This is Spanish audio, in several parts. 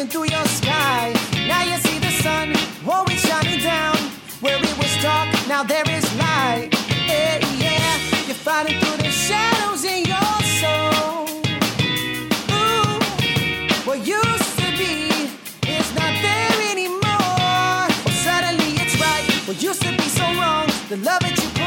passing through your sky. Now you see the sun, oh, it's shining down. Where it was dark, now there is light. Yeah, yeah, you're fighting through the shadows in your soul. Ooh, what used to be is not there anymore. Well, suddenly it's right. What used to be so wrong, the love that you.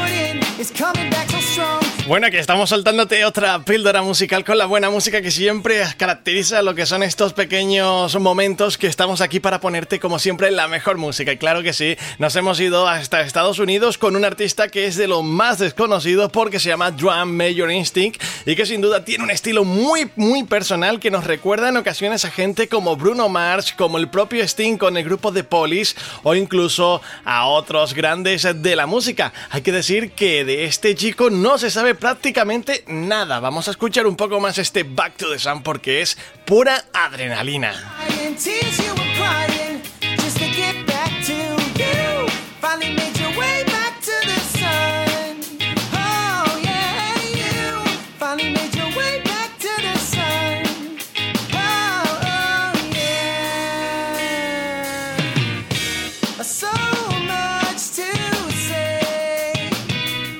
Bueno, aquí estamos soltándote otra píldora musical con la buena música que siempre caracteriza lo que son estos pequeños momentos que estamos aquí para ponerte como siempre la mejor música. Y claro que sí, nos hemos ido hasta Estados Unidos con un artista que es de lo más desconocido porque se llama Drum Major Instinct y que sin duda tiene un estilo muy muy personal que nos recuerda en ocasiones a gente como Bruno Mars, como el propio Sting con el grupo The Police o incluso a otros grandes de la música. Hay que decir que de este chico no se sabe prácticamente nada. Vamos a escuchar un poco más este Back to the Sun porque es pura adrenalina.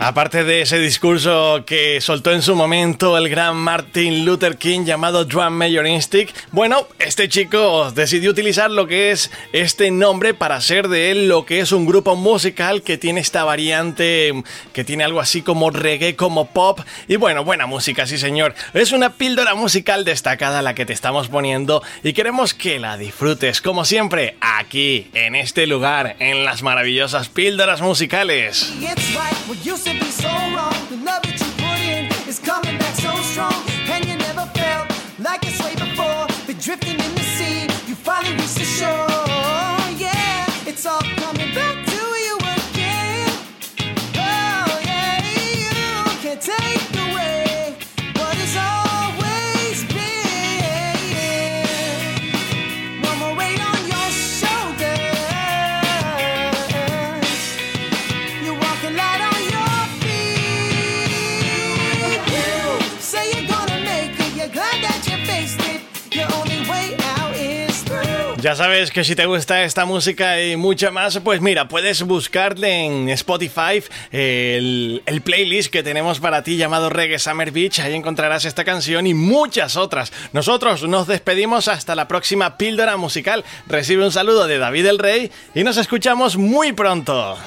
Aparte de ese discurso que soltó en su momento el gran Martin Luther King llamado Drum Major Instinct, bueno, este chico decidió utilizar lo que es este nombre para hacer de él lo que es un grupo musical que tiene esta variante, que tiene algo así como reggae, como pop, y bueno, buena música, sí señor. Es una píldora musical destacada la que te estamos poniendo y queremos que la disfrutes, como siempre, aquí, en este lugar, en las maravillosas píldoras musicales. Wrong. The love that you put in is coming back so strong. And you never felt like this way before. Been drifting in the sea, you finally reached the shore. Yeah, it's all coming back to you again. Oh, yeah, you can't take away Ya sabes que si te gusta esta música y mucha más, pues mira, puedes buscarle en Spotify el, el, playlist que tenemos para ti llamado Reggae Summer Beach. Ahí encontrarás esta canción y muchas otras. Nosotros nos despedimos hasta la próxima píldora musical. Recibe un saludo de David el Rey y nos escuchamos muy pronto.